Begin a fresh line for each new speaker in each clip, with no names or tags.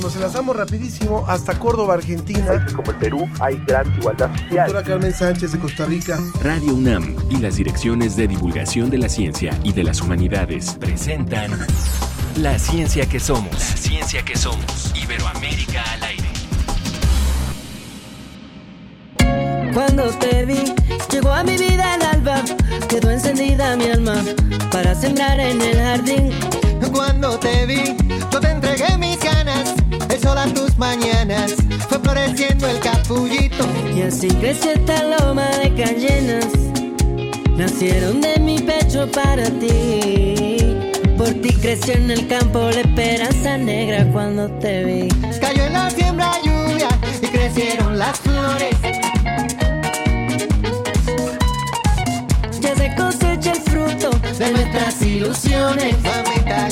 Nos enlazamos rapidísimo hasta Córdoba, Argentina.
como el Perú hay gran igualdad social.
Doctora Carmen Sánchez de Costa Rica.
Radio UNAM y las direcciones de divulgación de la ciencia y de las humanidades presentan La ciencia que somos. La ciencia que somos. Iberoamérica al aire.
Cuando te vi, llegó a mi vida el alba, quedó encendida mi alma para sembrar en el jardín.
Cuando te vi, yo te ganas, el sol a tus mañanas, fue floreciendo el capullito.
Y así creció esta loma de cayenas, nacieron de mi pecho para ti. Por ti creció en el campo la esperanza negra cuando te vi.
Cayó en la siembra lluvia y crecieron las flores.
Ya se cosecha el fruto de nuestras ilusiones.
Mamita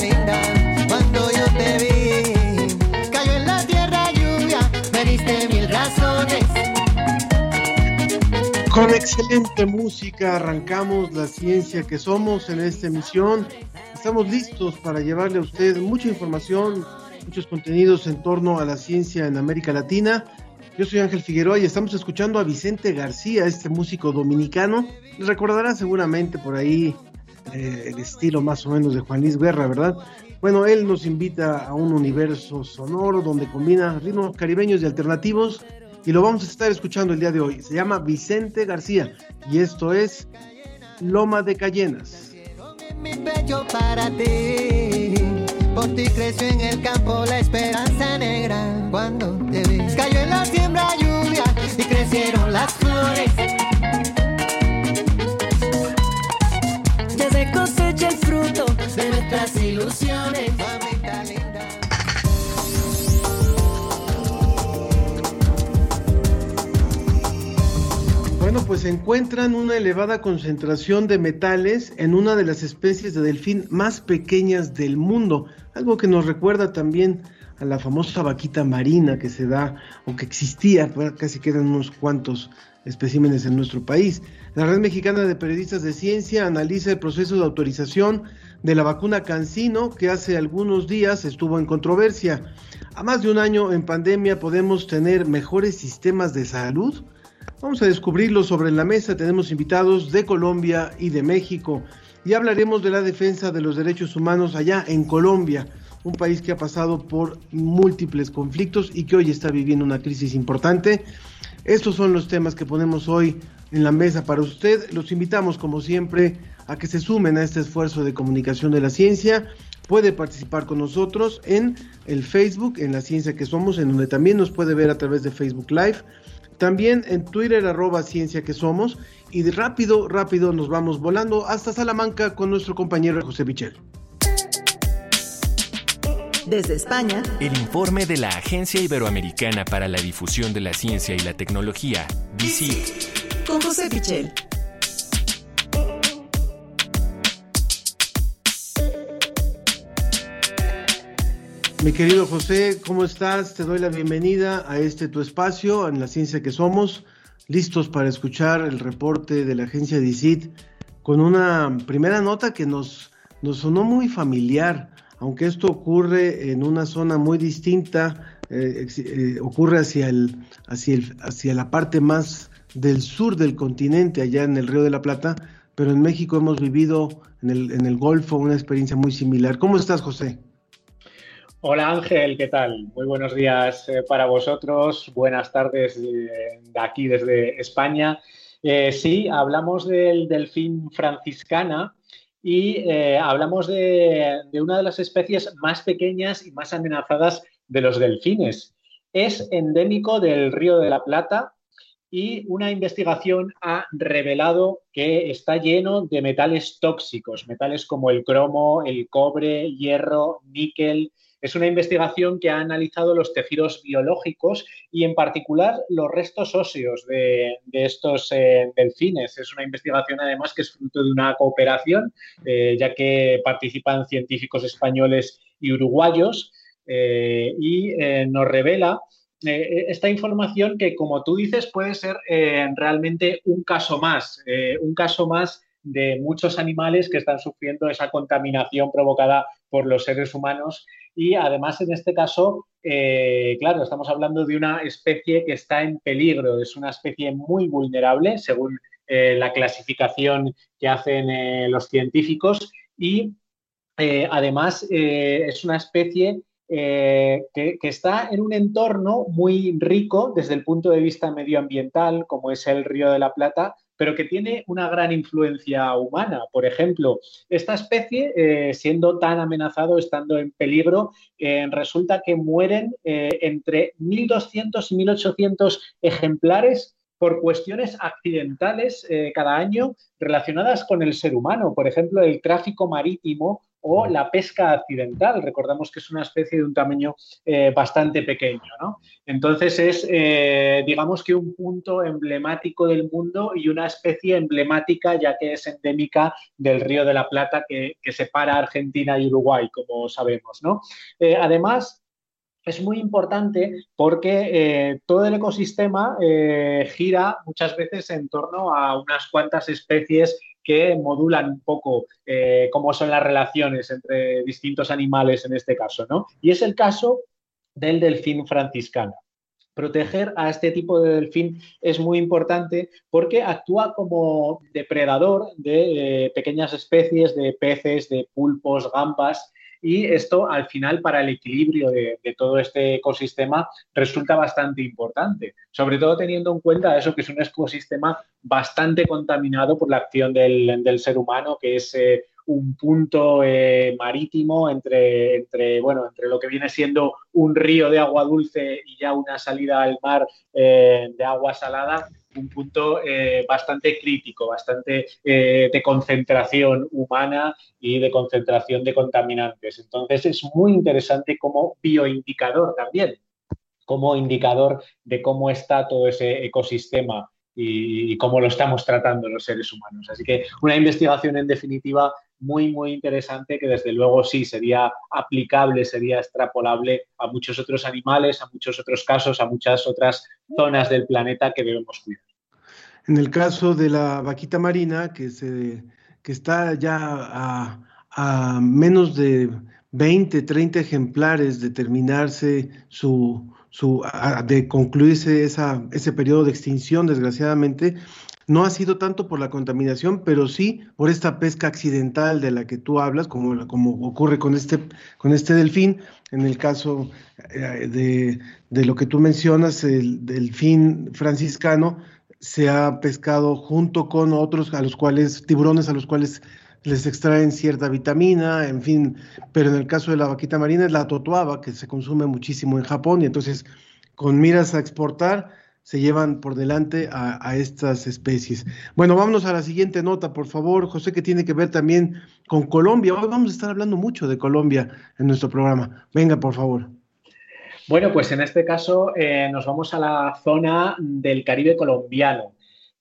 Con excelente música arrancamos la ciencia que somos en esta emisión. Estamos listos para llevarle a usted mucha información, muchos contenidos en torno a la ciencia en América Latina. Yo soy Ángel Figueroa y estamos escuchando a Vicente García, este músico dominicano. Recordará seguramente por ahí eh, el estilo más o menos de Juan Luis Guerra, ¿verdad? Bueno, él nos invita a un universo sonoro donde combina ritmos caribeños y alternativos y lo vamos a estar escuchando el día de hoy. Se llama Vicente García y esto es Loma de Cayenas. Encuentran una elevada concentración de metales en una de las especies de delfín más pequeñas del mundo, algo que nos recuerda también a la famosa vaquita marina que se da o que existía, pues, casi quedan unos cuantos especímenes en nuestro país. La Red Mexicana de Periodistas de Ciencia analiza el proceso de autorización de la vacuna Cancino, que hace algunos días estuvo en controversia. A más de un año en pandemia podemos tener mejores sistemas de salud. Vamos a descubrirlo sobre la mesa. Tenemos invitados de Colombia y de México y hablaremos de la defensa de los derechos humanos allá en Colombia, un país que ha pasado por múltiples conflictos y que hoy está viviendo una crisis importante. Estos son los temas que ponemos hoy en la mesa para usted. Los invitamos, como siempre, a que se sumen a este esfuerzo de comunicación de la ciencia. Puede participar con nosotros en el Facebook, en la ciencia que somos, en donde también nos puede ver a través de Facebook Live. También en Twitter, arroba ciencia que somos. Y de rápido, rápido nos vamos volando hasta Salamanca con nuestro compañero José Bichel.
Desde España,
El informe de la Agencia Iberoamericana para la Difusión de la Ciencia y la Tecnología, DICIT.
con José Pichel.
Mi querido José, ¿cómo estás? Te doy la bienvenida a este tu espacio, en la ciencia que somos, listos para escuchar el reporte de la agencia DICIT con una primera nota que nos, nos sonó muy familiar, aunque esto ocurre en una zona muy distinta, eh, eh, ocurre hacia, el, hacia, el, hacia la parte más del sur del continente, allá en el Río de la Plata, pero en México hemos vivido en el, en el Golfo una experiencia muy similar. ¿Cómo estás, José?
Hola Ángel, ¿qué tal? Muy buenos días eh, para vosotros, buenas tardes eh, de aquí desde España. Eh, sí, hablamos del delfín franciscana y hablamos de, de una de las especies más pequeñas y más amenazadas de los delfines. Es endémico del Río de la Plata y una investigación ha revelado que está lleno de metales tóxicos, metales como el cromo, el cobre, hierro, níquel. Es una investigación que ha analizado los tejidos biológicos y en particular los restos óseos de, estos eh, delfines. Es una investigación además que es fruto de una cooperación, eh, ya que participan científicos españoles y uruguayos eh, y nos revela esta información que, como tú dices, puede ser realmente un caso más, un caso más de muchos animales que están sufriendo esa contaminación provocada por los seres humanos y además en este caso, eh, claro, estamos hablando de una especie que está en peligro, es una especie muy vulnerable según eh, la clasificación que hacen eh, los científicos. Y además es una especie que, que, está en un entorno muy rico desde el punto de vista medioambiental, como es el Río de la Plata, pero que tiene una gran influencia humana. Por ejemplo, esta especie, eh, siendo tan amenazado, estando en peligro, eh, resulta que mueren eh, entre 1.200 y 1.800 ejemplares por cuestiones accidentales cada año relacionadas con el ser humano. Por ejemplo, el tráfico marítimo o la pesca accidental. Recordamos que es una especie de un tamaño eh, bastante pequeño. ¿no? Entonces es, eh, digamos que un punto emblemático del mundo y una especie emblemática ya que es endémica del Río de la Plata que, separa Argentina y Uruguay, como sabemos. ¿no? Eh, además, es muy importante porque todo el ecosistema gira muchas veces en torno a unas cuantas especies que modulan un poco eh, cómo son las relaciones entre distintos animales en este caso, ¿no? Y es el caso del delfín franciscano. Proteger a este tipo de delfín es muy importante porque actúa como depredador de eh, pequeñas especies de peces, de pulpos, gambas y esto al final para el equilibrio de, todo este ecosistema resulta bastante importante, sobre todo teniendo en cuenta eso que es un ecosistema bastante contaminado por la acción del, ser humano, que es eh, un punto eh, marítimo entre, bueno, entre lo que viene siendo un río de agua dulce y ya una salida al mar eh, de agua salada un punto eh, bastante crítico, bastante eh, de concentración humana y de concentración de contaminantes. Entonces es muy interesante como bioindicador también, como indicador de cómo está todo ese ecosistema y, cómo lo estamos tratando los seres humanos. Así que una investigación en definitiva muy, muy interesante que desde luego sí sería aplicable, sería extrapolable a muchos otros animales, a muchos otros casos, a muchas otras zonas del planeta que debemos cuidar.
En el caso de la vaquita marina, que, se, que está ya a, a menos de 20, 30 ejemplares de terminarse su, su, de concluirse esa, ese periodo de extinción, desgraciadamente, no ha sido tanto por la contaminación, pero sí por esta pesca accidental de la que tú hablas, como, ocurre con este, con este delfín. En el caso eh, de, de, lo que tú mencionas, el delfín franciscano se ha pescado junto con otros a los cuales, tiburones a los cuales les extraen cierta vitamina, en fin, pero en el caso de la vaquita marina es la totuaba, que se consume muchísimo en Japón, y entonces con miras a exportar, se llevan por delante a, estas especies. Bueno, vámonos a la siguiente nota, por favor, José, que tiene que ver también con Colombia. Hoy vamos a estar hablando mucho de Colombia en nuestro programa. Venga, por favor.
Bueno, pues en este caso eh, nos vamos a la zona del Caribe colombiano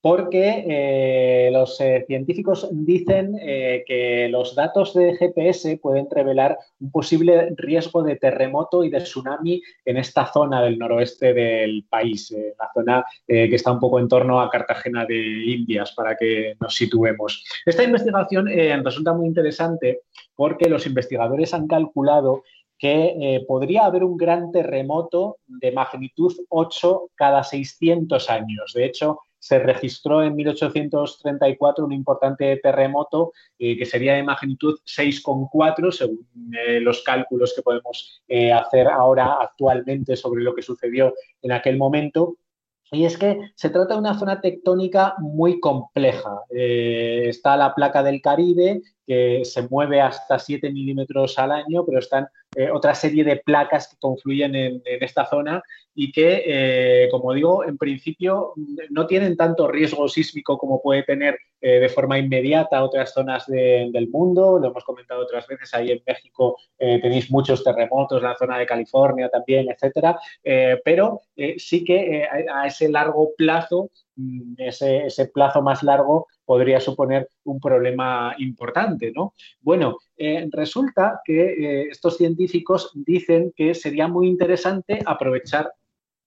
porque eh, los eh, científicos dicen eh, que los datos de GPS pueden revelar un posible riesgo de terremoto y de tsunami en esta zona del noroeste del país, la zona que está un poco en torno a Cartagena de Indias, para que nos situemos. Esta investigación resulta muy interesante porque los investigadores han calculado que podría haber un gran terremoto de magnitud 8 cada 600 años. De hecho, se registró en 1834 un importante terremoto eh, que sería de magnitud 6,4 según eh, los cálculos que podemos eh, hacer ahora actualmente sobre lo que sucedió en aquel momento. Y es que se trata de una zona tectónica muy compleja. está la placa del Caribe, que se mueve hasta 7 milímetros al año, pero están eh, otra serie de placas que confluyen en, esta zona y que, eh, como digo, en principio no tienen tanto riesgo sísmico como puede tener eh, de forma inmediata otras zonas del mundo. Lo hemos comentado otras veces, ahí en México tenéis muchos terremotos, la zona de California también, etcétera, pero sí que a ese largo plazo Mm, ese, plazo más largo podría suponer un problema importante, ¿no? Bueno, eh, resulta que eh, estos científicos dicen que sería muy interesante aprovechar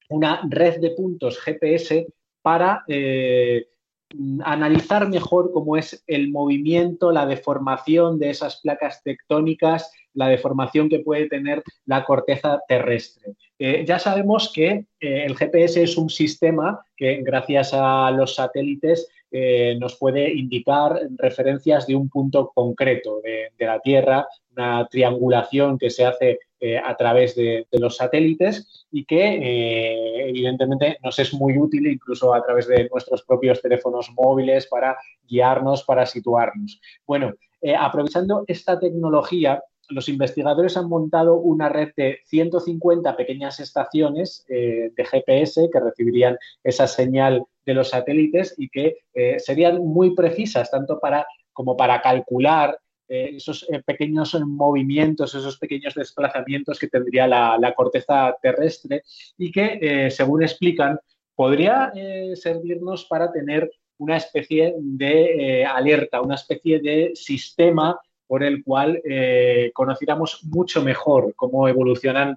una red de puntos GPS para eh, mm, analizar mejor cómo es el movimiento, la deformación de esas placas tectónicas, la deformación que puede tener la corteza terrestre. Eh, ya sabemos que eh, el GPS es un sistema que gracias a los satélites eh, nos puede indicar referencias de un punto concreto de, la Tierra, una triangulación que se hace a través de, los satélites y que evidentemente nos es muy útil incluso a través de nuestros propios teléfonos móviles para guiarnos, para situarnos. Bueno, aprovechando esta tecnología, los investigadores han montado una red de 150 pequeñas estaciones eh, de GPS que recibirían esa señal de los satélites y que eh, serían muy precisas tanto para como para calcular eh, esos pequeños movimientos, esos pequeños desplazamientos que tendría la, la corteza terrestre y que, según explican, podría servirnos para tener una especie de alerta, una especie de sistema por el cual eh, conociéramos mucho mejor cómo evolucionan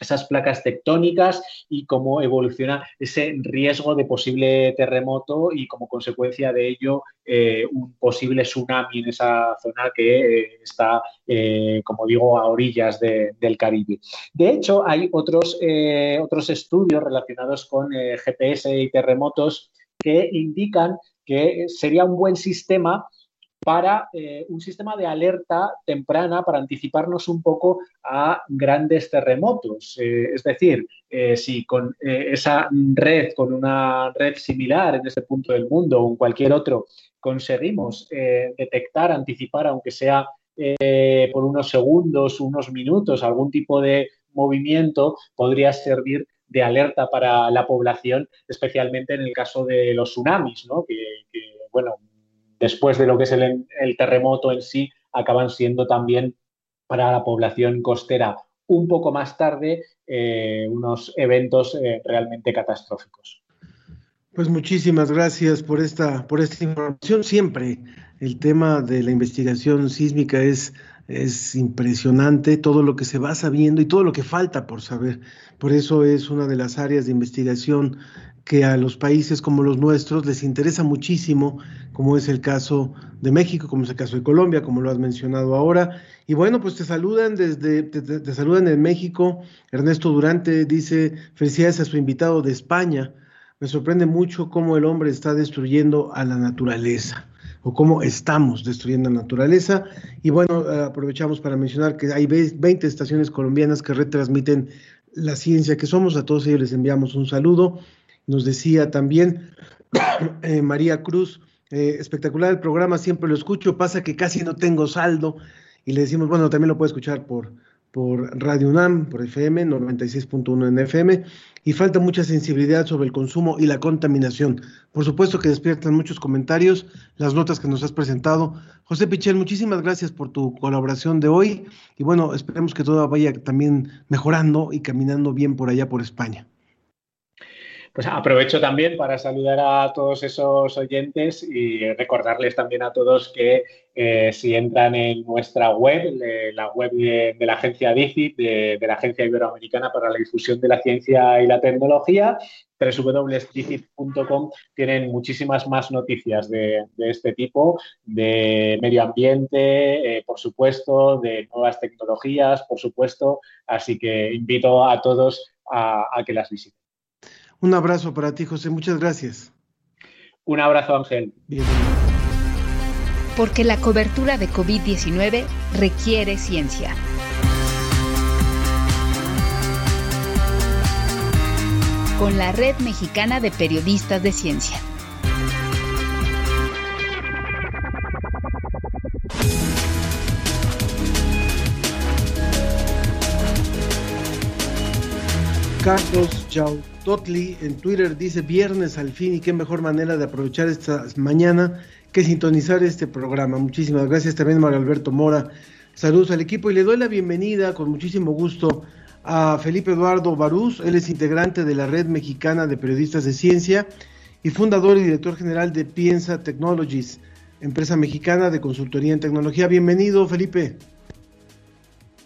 esas placas tectónicas y cómo evoluciona ese riesgo de posible terremoto y como consecuencia de ello eh, un posible tsunami en esa zona que eh, está, como digo, a orillas del Caribe. De hecho, hay otros, otros estudios relacionados con GPS y terremotos que indican que sería un buen sistema para eh, un sistema de alerta temprana para anticiparnos un poco a grandes terremotos. Eh, es decir, eh, si con esa red, con una red similar en ese punto del mundo o en cualquier otro, conseguimos detectar, anticipar, aunque sea por unos segundos, unos minutos, algún tipo de movimiento, podría servir de alerta para la población, especialmente en el caso de los tsunamis, ¿no? que bueno, después de lo que es el, terremoto en sí, acaban siendo también para la población costera un poco más tarde eh, unos eventos eh, realmente catastróficos.
Pues muchísimas gracias por esta, por esta información. Siempre el tema de la investigación sísmica es, es impresionante, todo lo que se va sabiendo y todo lo que falta por saber. Por eso es una de las áreas de investigación que a los países como los nuestros les interesa muchísimo, como es el caso de México, como es el caso de Colombia, como lo has mencionado ahora. Y bueno, pues te saludan desde, te, saludan en México. Ernesto Durante dice, felicidades a su invitado de España. Me sorprende mucho cómo el hombre está destruyendo a la naturaleza o cómo estamos destruyendo la naturaleza. Y bueno, aprovechamos para mencionar que hay 20 estaciones colombianas que retransmiten la ciencia que somos. A todos ellos les enviamos un saludo. Nos decía también eh, María Cruz, eh, espectacular el programa, siempre lo escucho, pasa que casi no tengo saldo y le decimos, bueno, también lo puede escuchar por, por Radio UNAM, por FM, 96.1 en FM, y falta mucha sensibilidad sobre el consumo y la contaminación. Por supuesto que despiertan muchos comentarios, las notas que nos has presentado. José Pichel, muchísimas gracias por tu colaboración de hoy y bueno, esperemos que todo vaya también mejorando y caminando bien por allá por España.
Pues aprovecho también para saludar a todos esos oyentes y recordarles también a todos que eh, si entran en nuestra web, la web de, la agencia DICIT, de, la Agencia Iberoamericana para la Difusión de la Ciencia y la Tecnología, www.dicit.com, tienen muchísimas más noticias de, este tipo, de medio ambiente, eh, por supuesto, de nuevas tecnologías, por supuesto. Así que invito a todos a que las visiten.
Un abrazo para ti, José. Muchas gracias.
Un abrazo, Ángel.
Porque la cobertura de COVID-19 requiere ciencia. Con la Red Mexicana de Periodistas de Ciencia.
Carlos Chao Totli en Twitter dice viernes al fin y qué mejor manera de aprovechar esta mañana que sintonizar este programa. Muchísimas gracias también Mario Alberto Mora. Saludos al equipo y le doy la bienvenida con muchísimo gusto a Felipe Eduardo Barús. Él es integrante de la Red Mexicana de Periodistas de Ciencia y fundador y director general de Piensa Technologies, empresa mexicana de consultoría en tecnología. Bienvenido, Felipe.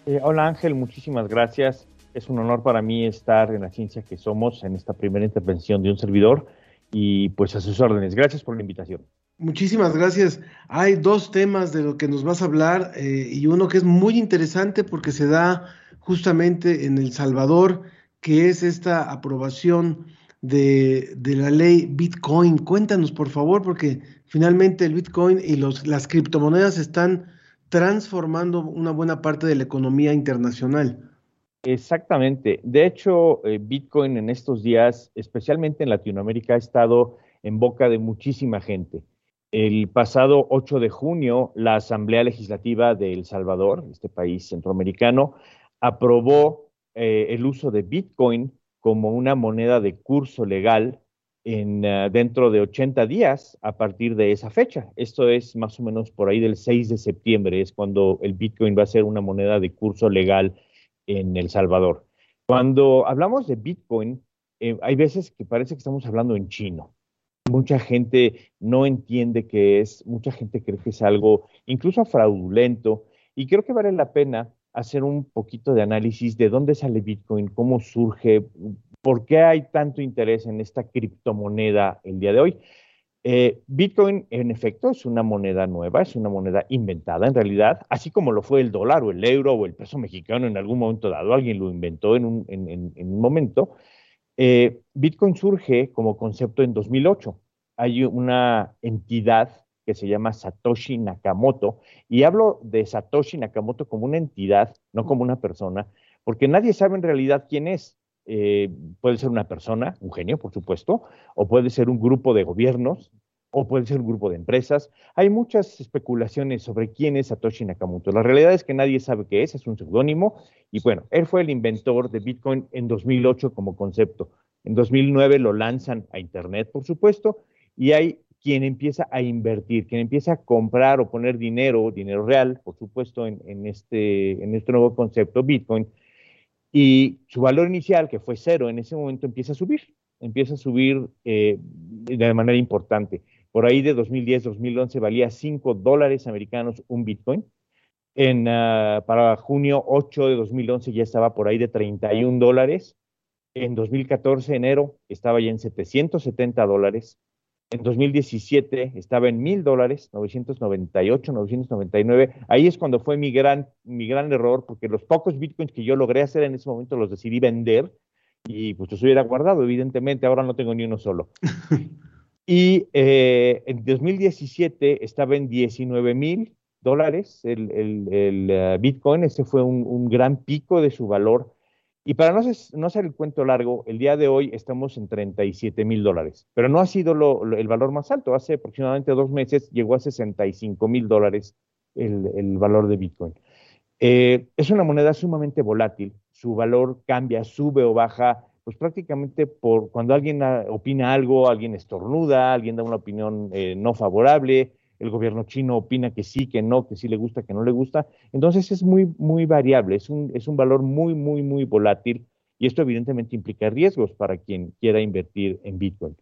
Eh, hola Ángel, muchísimas gracias. Es un honor para mí estar en la ciencia que somos en esta primera intervención de un servidor y pues a sus órdenes. Gracias por la invitación.
Muchísimas gracias. Hay dos temas de lo que nos vas a hablar eh, y uno que es muy interesante porque se da justamente en El Salvador, que es esta aprobación de, la ley Bitcoin. Cuéntanos, por favor, porque finalmente el Bitcoin y los, las criptomonedas están transformando una buena parte de la economía internacional.
Exactamente. De hecho, eh, Bitcoin en estos días, especialmente en Latinoamérica, ha estado en boca de muchísima gente. El pasado 8 de junio, la Asamblea Legislativa de El Salvador, este país centroamericano, aprobó eh, el uso de Bitcoin como una moneda de curso legal en, uh, dentro de 80 días a partir de esa fecha. Esto es más o menos por ahí del 6 de septiembre, es cuando el Bitcoin va a ser una moneda de curso legal en El Salvador. Cuando hablamos de Bitcoin, eh, hay veces que parece que estamos hablando en chino. Mucha gente no entiende qué es, mucha gente cree que es algo incluso fraudulento y creo que vale la pena hacer un poquito de análisis de dónde sale Bitcoin, cómo surge, por qué hay tanto interés en esta criptomoneda el día de hoy. Eh, Bitcoin, en efecto, es una moneda nueva, es una moneda inventada en realidad, así como lo fue el dólar o el euro o el peso mexicano en algún momento dado, alguien lo inventó en un, en, un momento. Eh, Bitcoin surge como concepto en 2008. Hay una entidad que se llama Satoshi Nakamoto, y hablo de Satoshi Nakamoto como una entidad, no como una persona, porque nadie sabe en realidad quién es. Eh, puede ser una persona, un genio, por supuesto, o puede ser un grupo de gobiernos, o puede ser un grupo de empresas. Hay muchas especulaciones sobre quién es Satoshi Nakamoto. La realidad es que nadie sabe qué es, es un seudónimo, y bueno, él fue el inventor de Bitcoin en 2008 como concepto. En 2009 lo lanzan a Internet, por supuesto, y hay quien empieza a invertir, quien empieza a comprar o poner dinero, dinero real, por supuesto, en, este, en este nuevo concepto Bitcoin, y su valor inicial, que fue cero, en ese momento empieza a subir, empieza a subir eh, de manera importante. Por ahí de 2010-2011 valía 5 dólares americanos un Bitcoin. En, uh, para junio 8 de 2011 ya estaba por ahí de 31 dólares. En 2014, enero, estaba ya en 770 dólares. En 2017 estaba en mil dólares, 998, 999. Ahí es cuando fue mi gran, mi gran error, porque los pocos bitcoins que yo logré hacer en ese momento los decidí vender y pues los hubiera guardado, evidentemente. Ahora no tengo ni uno solo. y eh, en 2017 estaba en 19 mil dólares el, el, el uh, bitcoin. Ese fue un, un gran pico de su valor y para no, no hacer el cuento largo, el día de hoy estamos en 37 mil dólares, pero no ha sido lo, lo, el valor más alto. Hace aproximadamente dos meses llegó a 65 mil dólares el, el, valor de Bitcoin. Eh, es una moneda sumamente volátil, su valor cambia, sube o baja, pues prácticamente por cuando alguien opina algo, alguien estornuda, alguien da una opinión eh, no favorable, el gobierno chino opina que sí, que no, que sí le gusta, que no le gusta. Entonces es muy, muy variable, es un, es un valor muy, muy, muy volátil y esto evidentemente implica riesgos para quien quiera invertir en Bitcoin.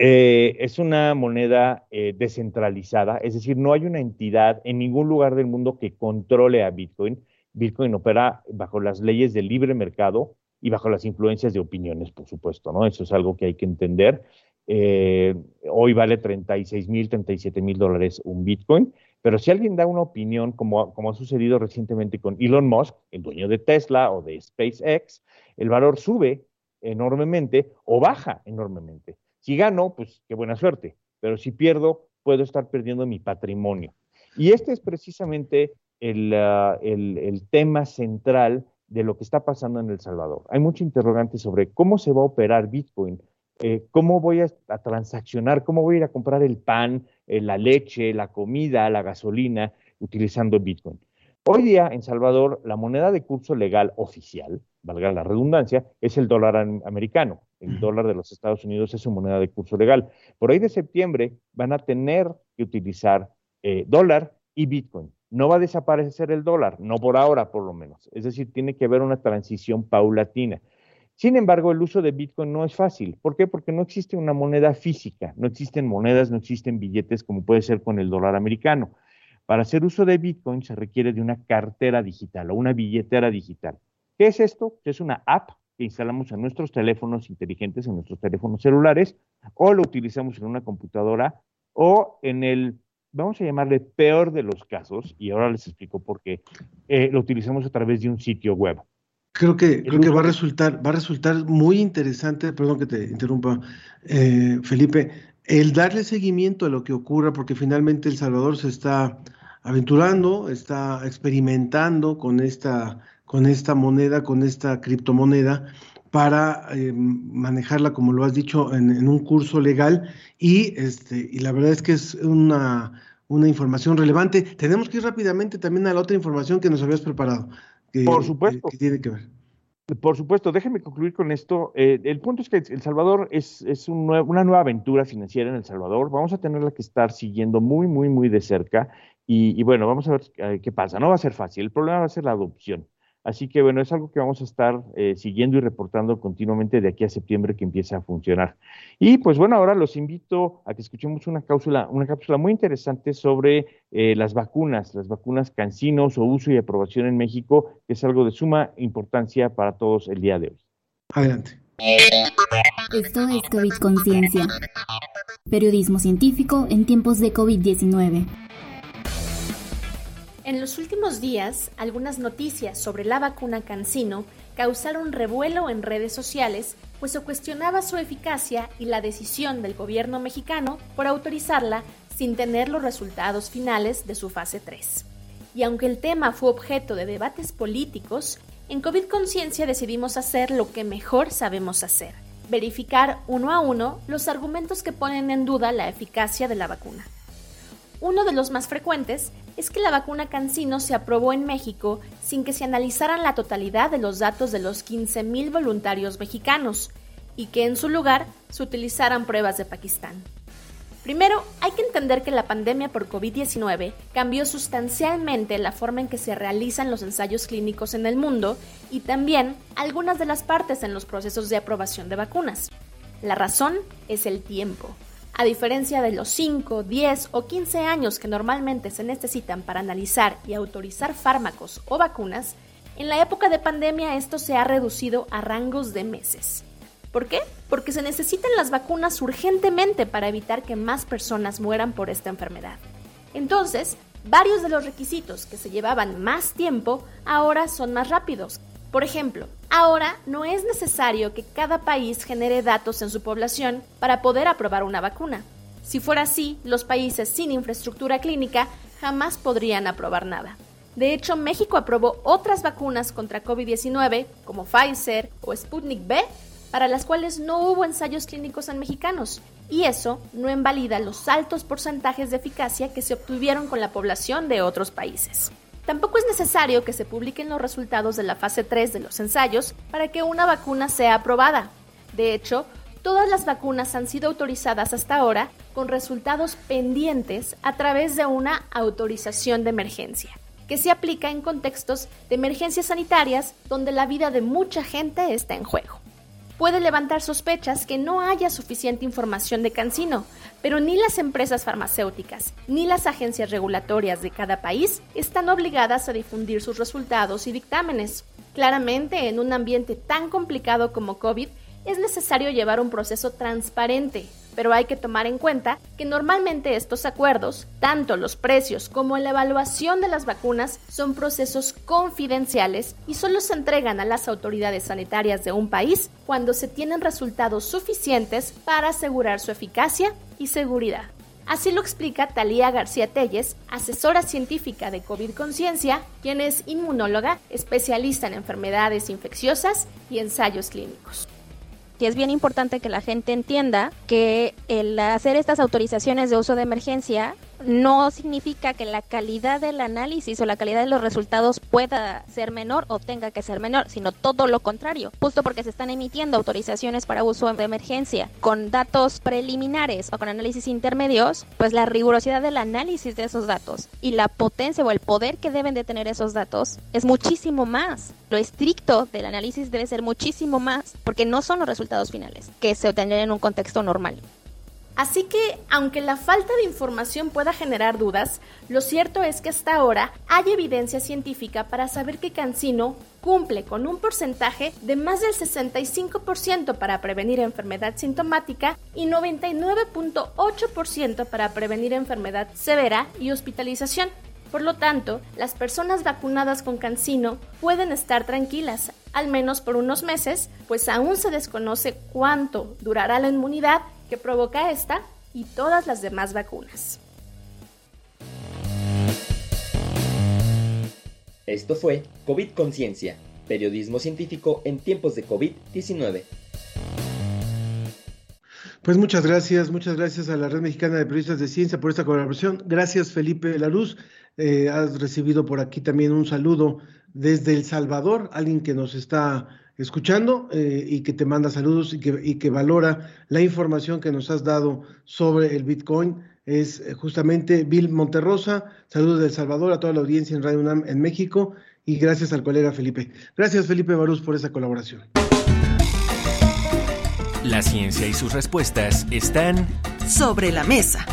Eh, es una moneda eh, descentralizada, es decir, no hay una entidad en ningún lugar del mundo que controle a Bitcoin. Bitcoin opera bajo las leyes del libre mercado y bajo las influencias de opiniones, por supuesto, ¿no? Eso es algo que hay que entender. Eh, hoy vale 36 mil, 37 mil dólares un Bitcoin, pero si alguien da una opinión, como, ha sucedido recientemente con Elon Musk, el dueño de Tesla o de SpaceX, el valor sube enormemente o baja enormemente. Si gano, pues qué buena suerte, pero si pierdo, puedo estar perdiendo mi patrimonio. Y este es precisamente el, el tema central de lo que está pasando en El Salvador. Hay mucho interrogante sobre cómo se va a operar Bitcoin eh, cómo voy a, a, transaccionar, cómo voy a ir a comprar el pan, eh, la leche, la comida, la gasolina utilizando Bitcoin. Hoy día en Salvador la moneda de curso legal oficial, valga la redundancia, es el dólar americano. El dólar de los Estados Unidos es su moneda de curso legal. Por ahí de septiembre van a tener que utilizar eh, dólar y Bitcoin. No va a desaparecer el dólar, no por ahora por lo menos. Es decir, tiene que haber una transición paulatina. Sin embargo, el uso de Bitcoin no es fácil. ¿Por qué? Porque no existe una moneda física, no existen monedas, no existen billetes como puede ser con el dólar americano. Para hacer uso de Bitcoin se requiere de una cartera digital o una billetera digital. ¿Qué es esto? Es una app que instalamos en nuestros teléfonos inteligentes, en nuestros teléfonos celulares, o lo utilizamos en una computadora o en el, vamos a llamarle peor de los casos, y ahora les explico por qué, eh, lo utilizamos a través de un sitio web.
Creo que, creo que va a resultar, va a resultar muy interesante, perdón que te interrumpa, eh, Felipe, el darle seguimiento a lo que ocurra, porque finalmente El Salvador se está aventurando, está experimentando con esta, con esta moneda, con esta criptomoneda, para eh, manejarla, como lo has dicho, en, un curso legal y, este, y la verdad es que es una, una información relevante. Tenemos que ir rápidamente también a la otra información que nos habías preparado.
Por supuesto.
Que, tiene que ver.
Por supuesto, déjeme concluir con esto. Eh, el punto es que El Salvador es, es un una nueva aventura financiera en El Salvador. Vamos a tenerla que estar siguiendo muy, muy, muy de cerca. Y, y bueno, vamos a ver eh, qué pasa. No va a ser fácil. El problema va a ser la adopción. Así que bueno, es algo que vamos a estar eh, siguiendo y reportando continuamente de aquí a septiembre que empiece a funcionar. Y pues bueno, ahora los invito a que escuchemos una cápsula, una cápsula muy interesante sobre eh, las vacunas, las vacunas cancinos o uso y aprobación en México, que es algo de suma importancia para todos el día de hoy.
Adelante.
Esto es COVID Conciencia. Periodismo científico en tiempos de COVID-19.
En los últimos días, algunas noticias sobre la vacuna Cancino causaron revuelo en redes sociales, pues se cuestionaba su eficacia y la decisión del gobierno mexicano por autorizarla sin tener los resultados finales de su fase 3. Y aunque el tema fue objeto de debates políticos, en COVID Conciencia decidimos hacer lo que mejor sabemos hacer, verificar uno a uno los argumentos que ponen en duda la eficacia de la vacuna. Uno de los más frecuentes es que la vacuna Cancino se aprobó en México sin que se analizaran la totalidad de los datos de los 15.000 voluntarios mexicanos y que en su lugar se utilizaran pruebas de Pakistán. Primero, hay que entender que la pandemia por COVID-19 cambió sustancialmente la forma en que se realizan los ensayos clínicos en el mundo y también algunas de las partes en los procesos de aprobación de vacunas. La razón es el tiempo. A diferencia de los 5, 10 o 15 años que normalmente se necesitan para analizar y autorizar fármacos o vacunas, en la época de pandemia esto se ha reducido a rangos de meses. ¿Por qué? Porque se necesitan las vacunas urgentemente para evitar que más personas mueran por esta enfermedad. Entonces, varios de los requisitos que se llevaban más tiempo ahora son más rápidos, por ejemplo, ahora no es necesario que cada país genere datos en su población para poder aprobar una vacuna. Si fuera así, los países sin infraestructura clínica jamás podrían aprobar nada. De hecho, México aprobó otras vacunas contra COVID-19, como Pfizer o Sputnik B, para las cuales no hubo ensayos clínicos en mexicanos, y eso no invalida los altos porcentajes de eficacia que se obtuvieron con la población de otros países. Tampoco es necesario que se publiquen los resultados de la fase 3 de los ensayos para que una vacuna sea aprobada. De hecho, todas las vacunas han sido autorizadas hasta ahora con resultados pendientes a través de una autorización de emergencia, que se aplica en contextos de emergencias sanitarias donde la vida de mucha gente está en juego puede levantar sospechas que no haya suficiente información de Cancino, pero ni las empresas farmacéuticas ni las agencias regulatorias de cada país están obligadas a difundir sus resultados y dictámenes. Claramente, en un ambiente tan complicado como COVID, es necesario llevar un proceso transparente, pero hay que tomar en cuenta que normalmente estos acuerdos, tanto los precios como la evaluación de las vacunas, son procesos confidenciales y solo se entregan a las autoridades sanitarias de un país cuando se tienen resultados suficientes para asegurar su eficacia y seguridad. Así lo explica Talía García Telles, asesora científica de COVID Conciencia, quien es inmunóloga, especialista en enfermedades infecciosas y ensayos clínicos.
Y es bien importante que la gente entienda que el hacer estas autorizaciones de uso de emergencia no significa que la calidad del análisis o la calidad de los resultados pueda ser menor o tenga que ser menor, sino todo lo contrario, justo porque se están emitiendo autorizaciones para uso de emergencia con datos preliminares o con análisis intermedios, pues la rigurosidad del análisis de esos datos y la potencia o el poder que deben de tener esos datos es muchísimo más. Lo estricto del análisis debe ser muchísimo más porque no son los resultados finales que se obtendrían en un contexto normal.
Así que, aunque la falta de información pueda generar dudas, lo cierto es que hasta ahora hay evidencia científica para saber que Cancino cumple con un porcentaje de más del 65% para prevenir enfermedad sintomática y 99.8% para prevenir enfermedad severa y hospitalización. Por lo tanto, las personas vacunadas con Cancino pueden estar tranquilas, al menos por unos meses, pues aún se desconoce cuánto durará la inmunidad que provoca esta y todas las demás vacunas.
Esto fue COVID Conciencia, periodismo científico en tiempos de COVID-19.
Pues muchas gracias, muchas gracias a la Red Mexicana de Periodistas de Ciencia por esta colaboración. Gracias Felipe Laruz. Eh, has recibido por aquí también un saludo desde El Salvador, alguien que nos está escuchando eh, y que te manda saludos y que, y que, valora la información que nos has dado sobre el Bitcoin. Es eh, justamente Bill Monterrosa. Saludos de El Salvador a toda la audiencia en Radio UNAM en México y gracias al colega Felipe. Gracias Felipe Barús por esa colaboración.
La ciencia y sus respuestas están
sobre la mesa.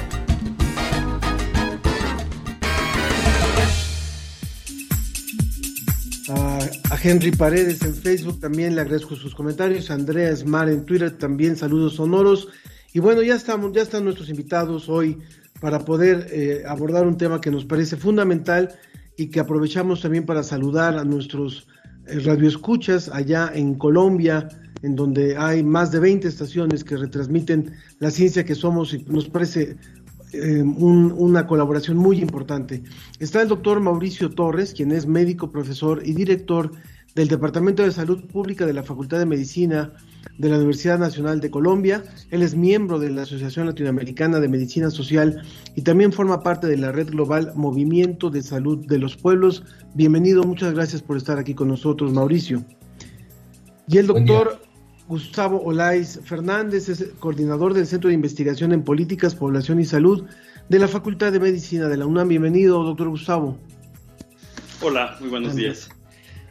Henry Paredes en Facebook también le agradezco sus comentarios. Andrea Esmar en Twitter también saludos sonoros. Y bueno, ya estamos, ya están nuestros invitados hoy para poder eh, abordar un tema que nos parece fundamental y que aprovechamos también para saludar a nuestros eh, radioescuchas allá en Colombia, en donde hay más de 20 estaciones que retransmiten la ciencia que somos y nos parece eh, una colaboración muy importante. Está el doctor Mauricio Torres, quien es médico, profesor y director del Departamento de Salud Pública de la Facultad de Medicina de la Universidad Nacional de Colombia. Él es miembro de la Asociación Latinoamericana de Medicina Social y también forma parte de la red global Movimiento de Salud de los Pueblos. Bienvenido, muchas gracias por estar aquí con nosotros, Mauricio. Y el doctor Gustavo Olais Fernández es coordinador del Centro de Investigación en Políticas, Población y Salud de la Facultad de Medicina de la UNAM. Bienvenido, doctor Gustavo.
Hola, muy buenos días.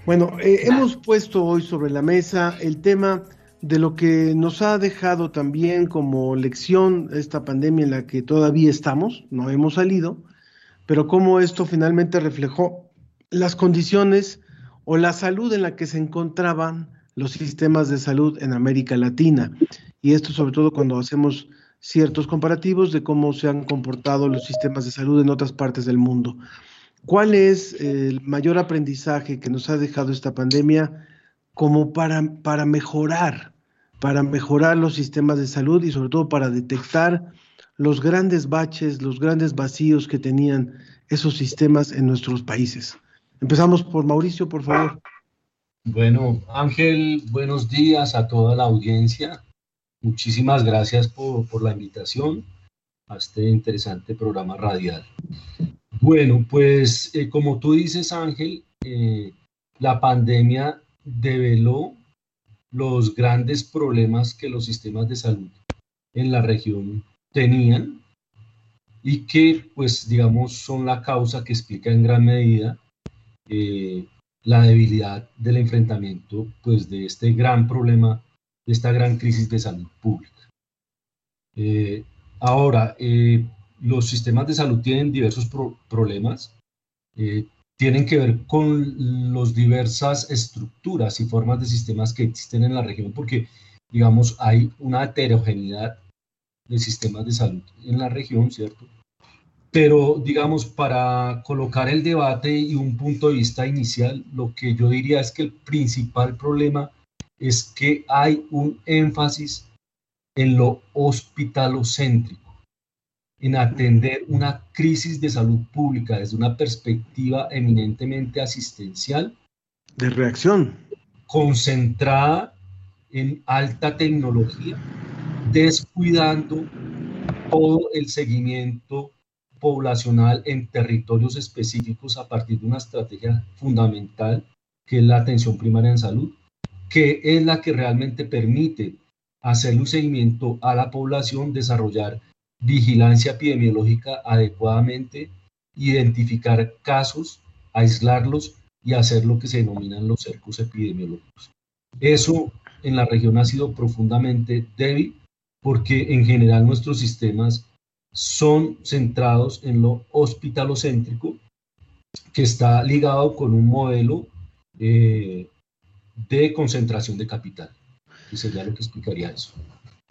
Bueno, eh, hemos puesto hoy sobre la mesa el tema de lo que nos ha dejado también como lección esta pandemia en la que todavía estamos, no hemos salido, pero cómo esto finalmente reflejó las condiciones o la salud en la que se encontraban los sistemas de salud en América Latina. Y esto sobre todo cuando hacemos ciertos comparativos de cómo se han comportado los sistemas de salud en otras partes del mundo. ¿Cuál es el mayor aprendizaje que nos ha dejado esta pandemia como para, para mejorar, para mejorar los sistemas de salud y sobre todo para detectar los grandes baches, los grandes vacíos que tenían esos sistemas en nuestros países? Empezamos por Mauricio, por favor.
Bueno, Ángel, buenos días a toda la audiencia. Muchísimas gracias por, la invitación a este interesante programa radial. Bueno, pues eh, como tú dices, Ángel, eh, la pandemia develó los grandes problemas que los sistemas de salud en la región tenían y que, pues, digamos, son la causa que explica en gran medida eh, la debilidad del enfrentamiento pues, de este gran problema, de esta gran crisis de salud pública. Ahora, los sistemas de salud tienen diversos problemas, eh, tienen que ver con las diversas estructuras y formas de sistemas que existen en la región, porque, digamos, hay una heterogeneidad de sistemas de salud en la región, ¿cierto? Pero, digamos, para colocar el debate y un punto de vista inicial, lo que yo diría es que el principal problema es que hay un énfasis en lo hospitalocéntrico, en atender una crisis de salud pública desde una perspectiva eminentemente asistencial.
De reacción.
Concentrada en alta tecnología, descuidando todo el seguimiento poblacional en territorios específicos a partir de una estrategia fundamental que es la atención primaria en salud, que es la que realmente permite hacer un seguimiento a la población, desarrollar vigilancia epidemiológica adecuadamente, identificar casos, aislarlos y hacer lo que se denominan los cercos epidemiológicos. Eso en la región ha sido profundamente débil porque en general nuestros sistemas son centrados en lo hospitalocéntrico, que está ligado con un modelo eh, de concentración de capital. Y sería lo que explicaría eso.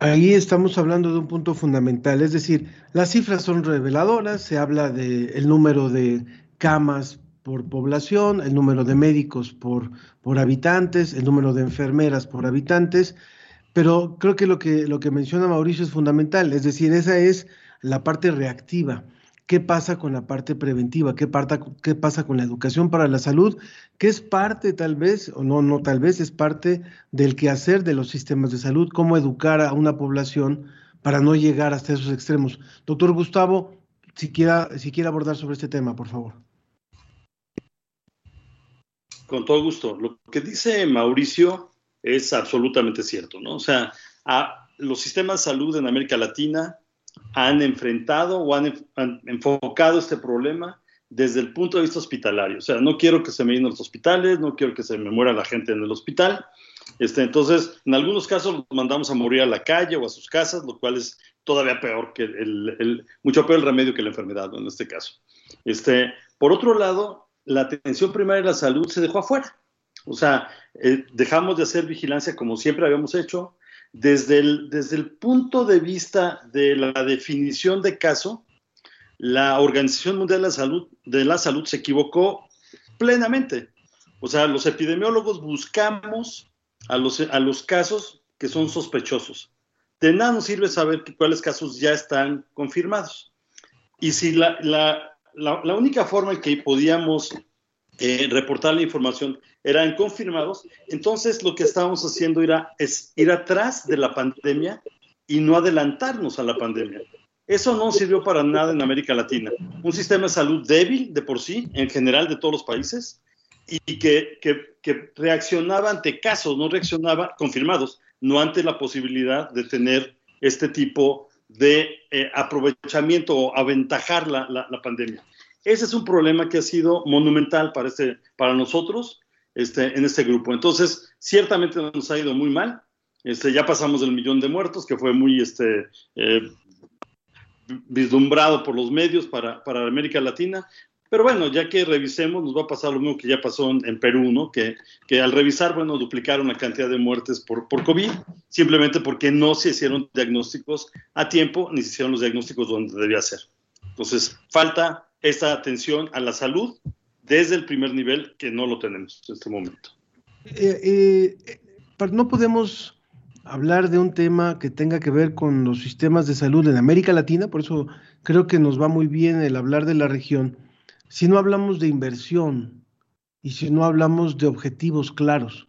Ahí estamos hablando de un punto fundamental, es decir, las cifras son reveladoras, se habla del número de camas por población, el número de médicos por, por habitantes, el número de enfermeras por habitantes, pero creo que lo que, lo que menciona Mauricio es fundamental, es decir, esa es la parte reactiva. ¿Qué pasa con la parte preventiva? ¿Qué, ¿Qué pasa con la educación para la salud? Que es parte tal vez, o no, no tal vez, es parte del quehacer de los sistemas de salud, cómo educar a una población para no llegar hasta esos extremos. Doctor Gustavo, si quiera, si quiere abordar sobre este tema, por favor.
Con todo gusto. Lo que dice Mauricio es absolutamente cierto, ¿no? O sea, a los sistemas de salud en América Latina han enfrentado o han, enfocado este problema desde el punto de vista hospitalario. O sea, no quiero que se me llenen los hospitales, no quiero que se me muera la gente en el hospital. Este, entonces, en algunos casos los mandamos a morir a la calle o a sus casas, lo cual es todavía peor que el, mucho peor el remedio que la enfermedad, en este caso. Este, por otro lado, la atención primaria de la salud se dejó afuera. O sea, eh, dejamos de hacer vigilancia como siempre habíamos hecho, desde el, desde el punto de vista de la definición de caso, la Organización Mundial de la Salud, de la Salud se equivocó plenamente. O sea, los epidemiólogos buscamos a los, a los casos que son sospechosos. De nada nos sirve saber cuáles casos ya están confirmados. Y si la, la, la, única forma en que podíamos eh, reportar la información eran confirmados, entonces lo que estábamos haciendo era, es ir atrás de la pandemia y no adelantarnos a la pandemia. Eso no sirvió para nada en América Latina. Un sistema de salud débil de por sí, en general de todos los países, y que, reaccionaba ante casos, no reaccionaba confirmados, no ante la posibilidad de tener este tipo de eh, aprovechamiento o aventajar la, la, pandemia. Ese es un problema que ha sido monumental para, este, para nosotros este, en este grupo. Entonces, ciertamente nos ha ido muy mal. Este, ya pasamos del millón de muertos, que fue muy este, eh, vislumbrado por los medios para, para, América Latina. Pero bueno, ya que revisemos, nos va a pasar lo mismo que ya pasó en, Perú, ¿no? Que, que, al revisar, bueno, duplicaron la cantidad de muertes por, por COVID, simplemente porque no se hicieron diagnósticos a tiempo, ni se hicieron los diagnósticos donde debía ser. Entonces, falta esta atención a la salud desde el primer nivel que no lo tenemos en este momento.
Eh, eh, no podemos hablar de un tema que tenga que ver con los sistemas de salud en América Latina, por eso creo que nos va muy bien el hablar de la región, si no hablamos de inversión y si no hablamos de objetivos claros.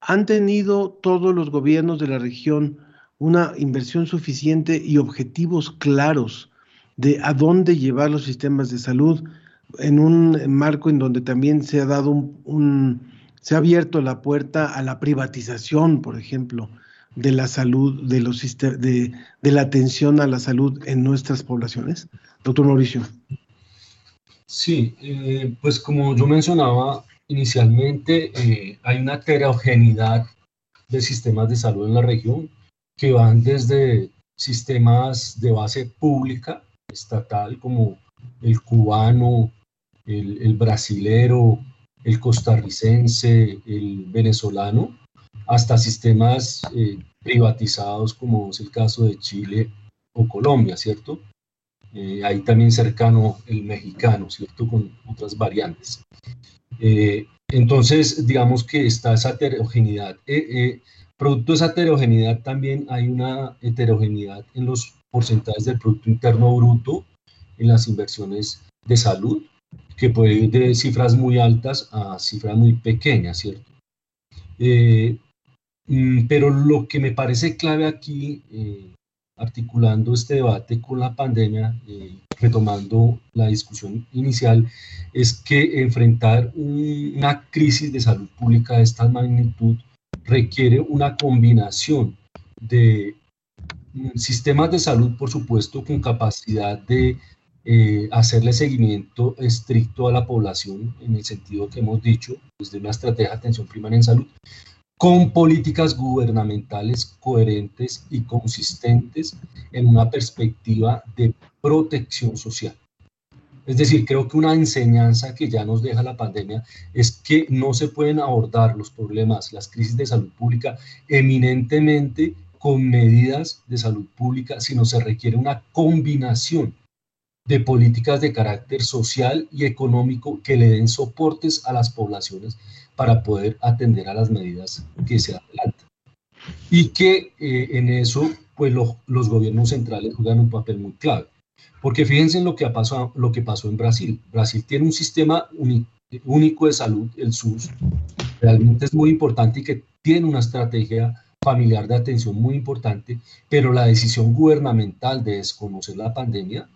¿Han tenido todos los gobiernos de la región una inversión suficiente y objetivos claros de a dónde llevar los sistemas de salud? en un marco en donde también se ha dado un, se ha abierto la puerta a la privatización, por ejemplo, de la salud, de los de, de la atención a la salud en nuestras poblaciones. Doctor Mauricio.
Sí, eh, pues como yo mencionaba inicialmente, eh, hay una heterogeneidad de sistemas de salud en la región que van desde sistemas de base pública, estatal, como el cubano, el, brasilero, el costarricense, el venezolano, hasta sistemas eh, privatizados como es el caso de Chile o Colombia, ¿cierto? Eh, ahí también cercano el mexicano, ¿cierto? Con otras variantes. Eh, entonces, digamos que está esa heterogeneidad. producto de esa heterogeneidad también hay una heterogeneidad en los porcentajes del Producto Interno Bruto en las inversiones de salud que puede ir de cifras muy altas a cifras muy pequeñas, ¿cierto? Eh, mm, pero lo que me parece clave aquí, eh, articulando este debate con la pandemia, eh, retomando la discusión inicial, es que enfrentar una crisis de salud pública de esta magnitud requiere una combinación de sistemas de salud, por supuesto, con capacidad de eh, hacerle seguimiento estricto a la población en el sentido que hemos dicho, desde una estrategia de atención primaria en salud, con políticas gubernamentales coherentes y consistentes en una perspectiva de protección social. Es decir, creo que una enseñanza que ya nos deja la pandemia es que no se pueden abordar los problemas, las crisis de salud pública eminentemente con medidas de salud pública, sino se requiere una combinación de políticas de carácter social y económico que le den soportes a las poblaciones para poder atender a las medidas que se adelantan. Y que eh, en eso, pues los gobiernos centrales juegan un papel muy clave. Porque fíjense en lo que, ha pasado, lo que pasó en Brasil. Brasil tiene un sistema único de salud, el SUS, realmente es muy importante y que tiene una estrategia familiar de atención muy importante, pero la decisión gubernamental de desconocer la pandemia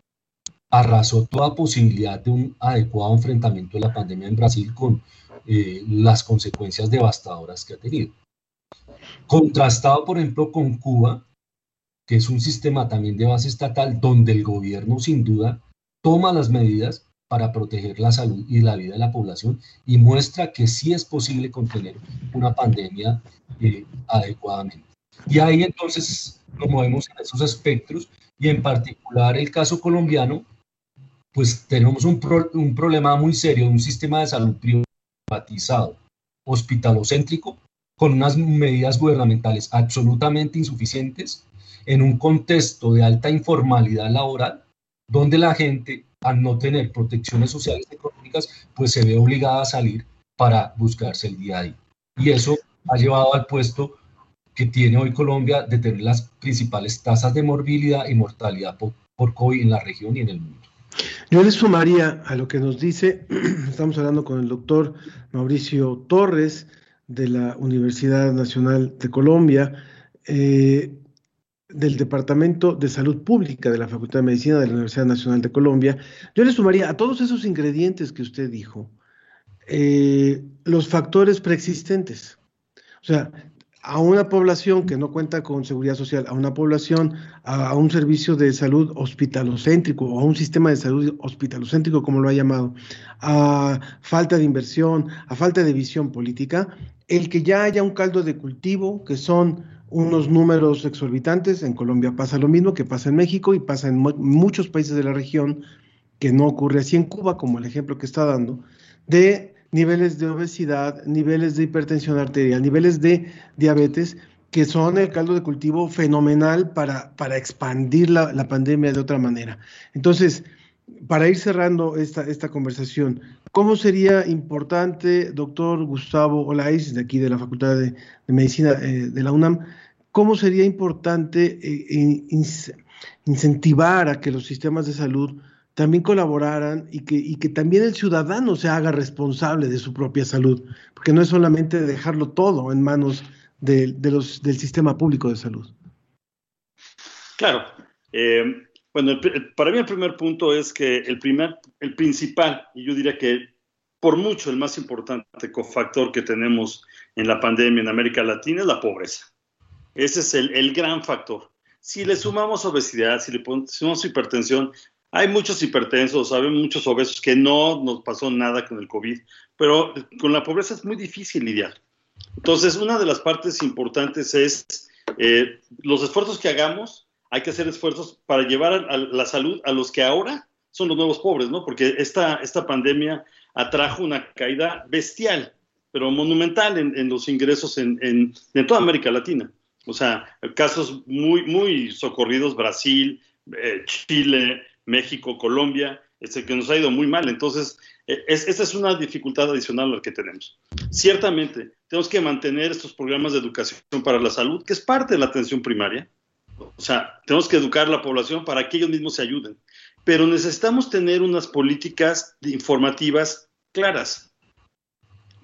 arrasó toda posibilidad de un adecuado enfrentamiento de la pandemia en Brasil con eh, las consecuencias devastadoras que ha tenido. Contrastado, por ejemplo, con Cuba, que es un sistema también de base estatal donde el gobierno sin duda toma las medidas para proteger la salud y la vida de la población y muestra que sí es posible contener una pandemia eh, adecuadamente. Y ahí entonces como vemos en esos espectros y en particular el caso colombiano, pues tenemos un, un problema muy serio, un sistema de salud privatizado, hospitalocéntrico, con unas medidas gubernamentales absolutamente insuficientes en un contexto de alta informalidad laboral, donde la gente, al no tener protecciones sociales y económicas, pues se ve obligada a salir para buscarse el día a día. Y eso ha llevado al puesto que tiene hoy Colombia de tener las principales tasas de morbilidad y mortalidad por, por COVID en la región y en el mundo.
Yo le sumaría a lo que nos dice, estamos hablando con el doctor Mauricio Torres de la Universidad Nacional de Colombia, eh, del Departamento de Salud Pública de la Facultad de Medicina de la Universidad Nacional de Colombia, yo le sumaría a todos esos ingredientes que usted dijo, eh, los factores preexistentes. O sea, a una población que no cuenta con seguridad social, a una población, a, un servicio de salud hospitalocéntrico o a un sistema de salud hospitalocéntrico, como lo ha llamado, a falta de inversión, a falta de visión política, el que ya haya un caldo de cultivo, que son unos números exorbitantes. En Colombia pasa lo mismo que pasa en México y pasa en muchos países de la región, que no ocurre así en Cuba, como el ejemplo que está dando, de niveles de obesidad, niveles de hipertensión arterial, niveles de diabetes, que son el caldo de cultivo fenomenal para, para expandir la, la pandemia de otra manera. Entonces, para ir cerrando esta, esta conversación, ¿cómo sería importante, doctor Gustavo Olaiz, de aquí de la Facultad de, Medicina eh, de la UNAM, cómo sería importante eh, incentivar a que los sistemas de salud también colaboraran y que, y que también el ciudadano se haga responsable de su propia salud, porque no es solamente dejarlo todo en manos del sistema público de salud.
Claro. Eh, bueno, para mí el primer punto es que el, primer, el principal, y yo diría que por mucho el más importante cofactor que tenemos en la pandemia en América Latina es la pobreza. Ese es el, el gran factor. Si le sumamos obesidad, si le sumamos hipertensión, hay muchos hipertensos, hay muchos obesos que no nos pasó nada con el COVID, pero con la pobreza es muy difícil lidiar. Entonces, una de las partes importantes es eh, los esfuerzos que hagamos, hay que hacer esfuerzos para llevar a, la salud a los que ahora son los nuevos pobres, ¿no? Porque esta, esta pandemia atrajo una caída bestial, pero monumental en, los ingresos en, en, toda América Latina. O sea, casos muy, muy socorridos, Brasil, eh, Chile, México, Colombia, este, que nos ha ido muy mal. Entonces, eh, es, esa es una dificultad adicional a la que tenemos. Ciertamente, tenemos que mantener estos programas de educación para la salud, que es parte de la atención primaria. O sea, tenemos que educar a la población para que ellos mismos se ayuden. Pero necesitamos tener unas políticas informativas claras.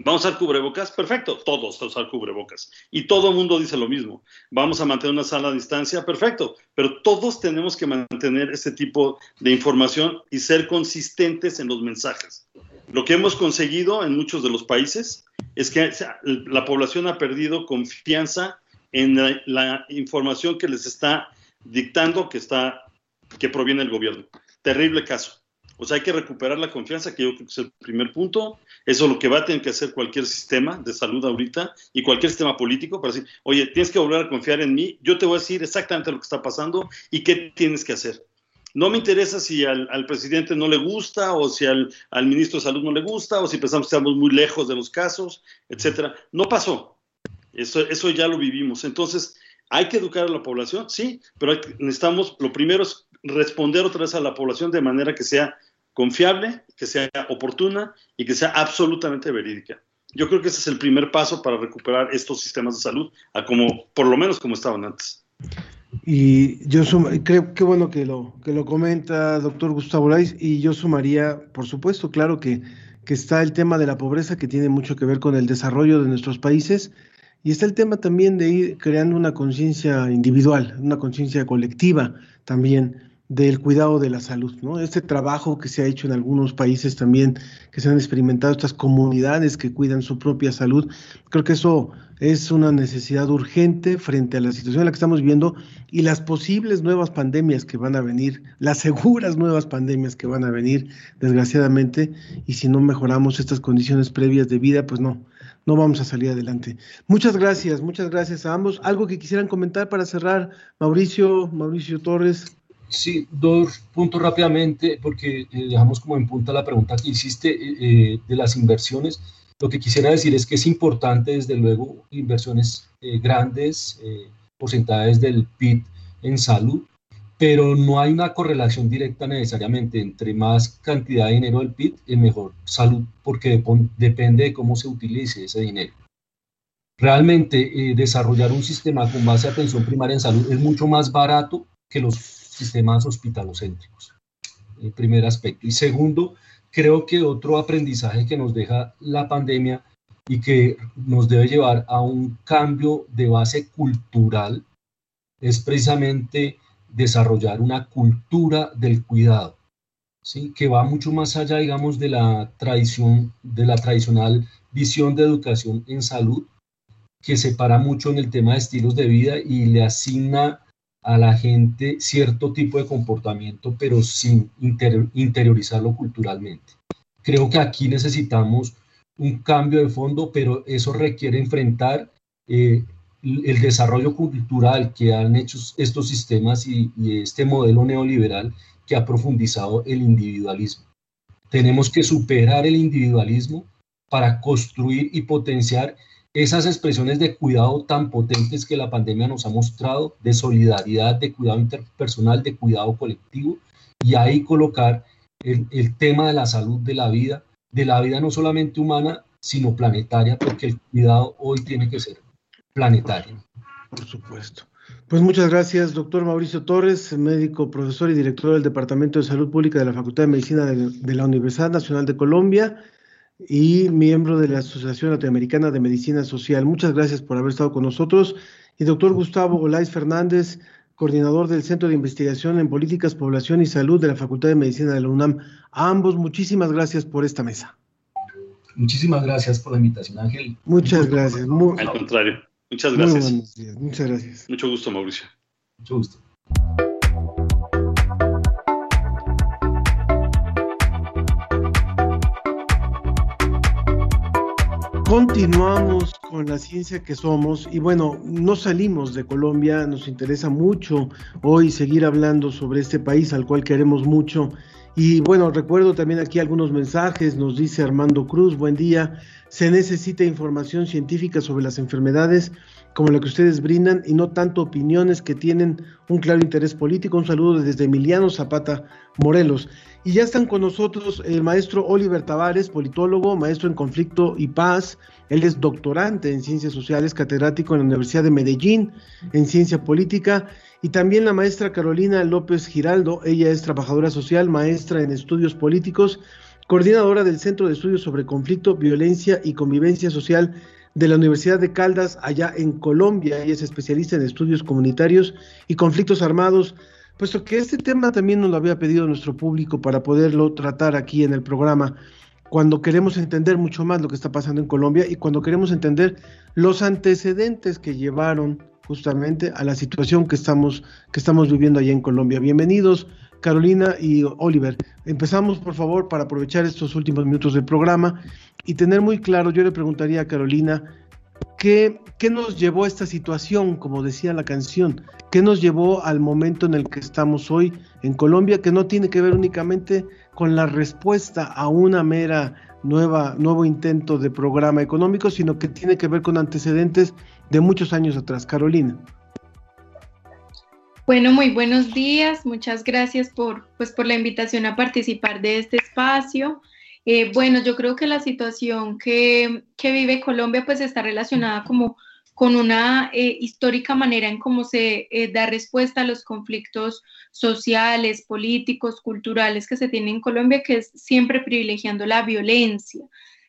¿Vamos a usar cubrebocas? Perfecto, todos a usar cubrebocas. Y todo el mundo dice lo mismo. ¿Vamos a mantener una sala a distancia? Perfecto, pero todos tenemos que mantener este tipo de información y ser consistentes en los mensajes. Lo que hemos conseguido en muchos de los países es que la población ha perdido confianza en la, información que les está dictando que, está, que proviene del gobierno. Terrible caso. O sea, hay que recuperar la confianza, que yo creo que es el primer punto. Eso es lo que va a tener que hacer cualquier sistema de salud ahorita y cualquier sistema político para decir, oye, tienes que volver a confiar en mí, yo te voy a decir exactamente lo que está pasando y qué tienes que hacer. No me interesa si al, presidente no le gusta o si al, ministro de Salud no le gusta o si pensamos que estamos muy lejos de los casos, etcétera. No pasó. Eso, eso ya lo vivimos. Entonces, ¿hay que educar a la población? Sí, pero necesitamos, lo primero es responder otra vez a la población de manera que sea confiable, que sea oportuna y que sea absolutamente verídica. Yo creo que ese es el primer paso para recuperar estos sistemas de salud a como, por lo menos como estaban antes.
Y yo creo que bueno que lo, que lo comenta doctor Gustavo Lais, y yo sumaría, por supuesto, claro que, que está el tema de la pobreza que tiene mucho que ver con el desarrollo de nuestros países, y está el tema también de ir creando una conciencia individual, una conciencia colectiva también del cuidado de la salud, ¿no? Este trabajo que se ha hecho en algunos países también, que se han experimentado estas comunidades que cuidan su propia salud, creo que eso es una necesidad urgente frente a la situación en la que estamos viendo y las posibles nuevas pandemias que van a venir, las seguras nuevas pandemias que van a venir, desgraciadamente, y si no mejoramos estas condiciones previas de vida, pues no, no vamos a salir adelante. Muchas gracias, muchas gracias a ambos. ¿Algo que quisieran comentar para cerrar, Mauricio, Mauricio Torres?
Sí, dos puntos rápidamente, porque eh, dejamos como en punta la pregunta que hiciste eh, eh, de las inversiones. Lo que quisiera decir es que es importante, desde luego, inversiones grandes, porcentajes del PIB en salud, pero no hay una correlación directa necesariamente entre más cantidad de dinero del PIB y mejor salud, porque depende de cómo se utilice ese dinero. Realmente desarrollar un sistema con base a atención primaria en salud es mucho más barato que los sistemas hospitalocéntricos. El primer aspecto. Y segundo, creo que otro aprendizaje que nos deja la pandemia y que nos debe llevar a un cambio de base cultural es precisamente desarrollar una cultura del cuidado, ¿sí? que va mucho más allá, digamos, de la tradición, de la tradicional visión de educación en salud, que se para mucho en el tema de estilos de vida y le asigna a la gente cierto tipo de comportamiento, pero sin interiorizarlo culturalmente. Creo que aquí necesitamos un cambio de fondo, pero eso requiere enfrentar eh, el desarrollo cultural que han hecho estos sistemas y, este modelo neoliberal que ha profundizado el individualismo. Tenemos que superar el individualismo para construir y potenciar esas expresiones de cuidado tan potentes que la pandemia nos ha mostrado, de solidaridad, de cuidado interpersonal, de cuidado colectivo, y ahí colocar el, tema de la salud de la vida, de la vida no solamente humana, sino planetaria, porque el cuidado hoy tiene que ser planetario.
Por supuesto. Pues muchas gracias, doctor Mauricio Torres, médico, profesor y director del Departamento de Salud Pública de la Facultad de Medicina de la Universidad Nacional de Colombia y miembro de la Asociación Latinoamericana de Medicina Social. Muchas gracias por haber estado con nosotros. Y doctor Gustavo Olais Fernández, coordinador del Centro de Investigación en Políticas, Población y Salud de la Facultad de Medicina de la UNAM. A ambos, muchísimas gracias por esta mesa.
Muchísimas gracias por la invitación, Ángel.
Muchas gracias.
Al contrario, muchas gracias.
Muchas gracias.
Mucho gusto, Mauricio.
Mucho gusto.
Continuamos con la ciencia que somos y bueno, no salimos de Colombia, nos interesa mucho hoy seguir hablando sobre este país al cual queremos mucho. Y bueno, recuerdo también aquí algunos mensajes, nos dice Armando Cruz, buen día, se necesita información científica sobre las enfermedades como la que ustedes brindan y no tanto opiniones que tienen un claro interés político. Un saludo desde Emiliano Zapata, Morelos. Y ya están con nosotros el maestro Oliver Tavares, politólogo, maestro en conflicto y paz. Él es doctorante en ciencias sociales, catedrático en la Universidad de Medellín en ciencia política. Y también la maestra Carolina López Giraldo. Ella es trabajadora social, maestra en estudios políticos, coordinadora del Centro de Estudios sobre Conflicto, Violencia y Convivencia Social de la Universidad de Caldas, allá en Colombia. Ella es especialista en estudios comunitarios y conflictos armados puesto que este tema también nos lo había pedido nuestro público para poderlo tratar aquí en el programa, cuando queremos entender mucho más lo que está pasando en Colombia y cuando queremos entender los antecedentes que llevaron justamente a la situación que estamos, que estamos viviendo allá en Colombia. Bienvenidos, Carolina y Oliver. Empezamos, por favor, para aprovechar estos últimos minutos del programa y tener muy claro, yo le preguntaría a Carolina, ¿qué, ¿qué nos llevó a esta situación, como decía la canción? ¿Qué nos llevó al momento en el que estamos hoy en Colombia, que no tiene que ver únicamente con la respuesta a una mera nueva, nuevo intento de programa económico, sino que tiene que ver con antecedentes de muchos años atrás? Carolina.
Bueno, muy buenos días. Muchas gracias por, pues, por la invitación a participar de este espacio. Eh, bueno, yo creo que la situación que, que, vive Colombia pues está relacionada como con una eh, histórica manera en cómo se eh, da respuesta a los conflictos sociales, políticos, culturales que se tienen en Colombia, que es siempre privilegiando la violencia.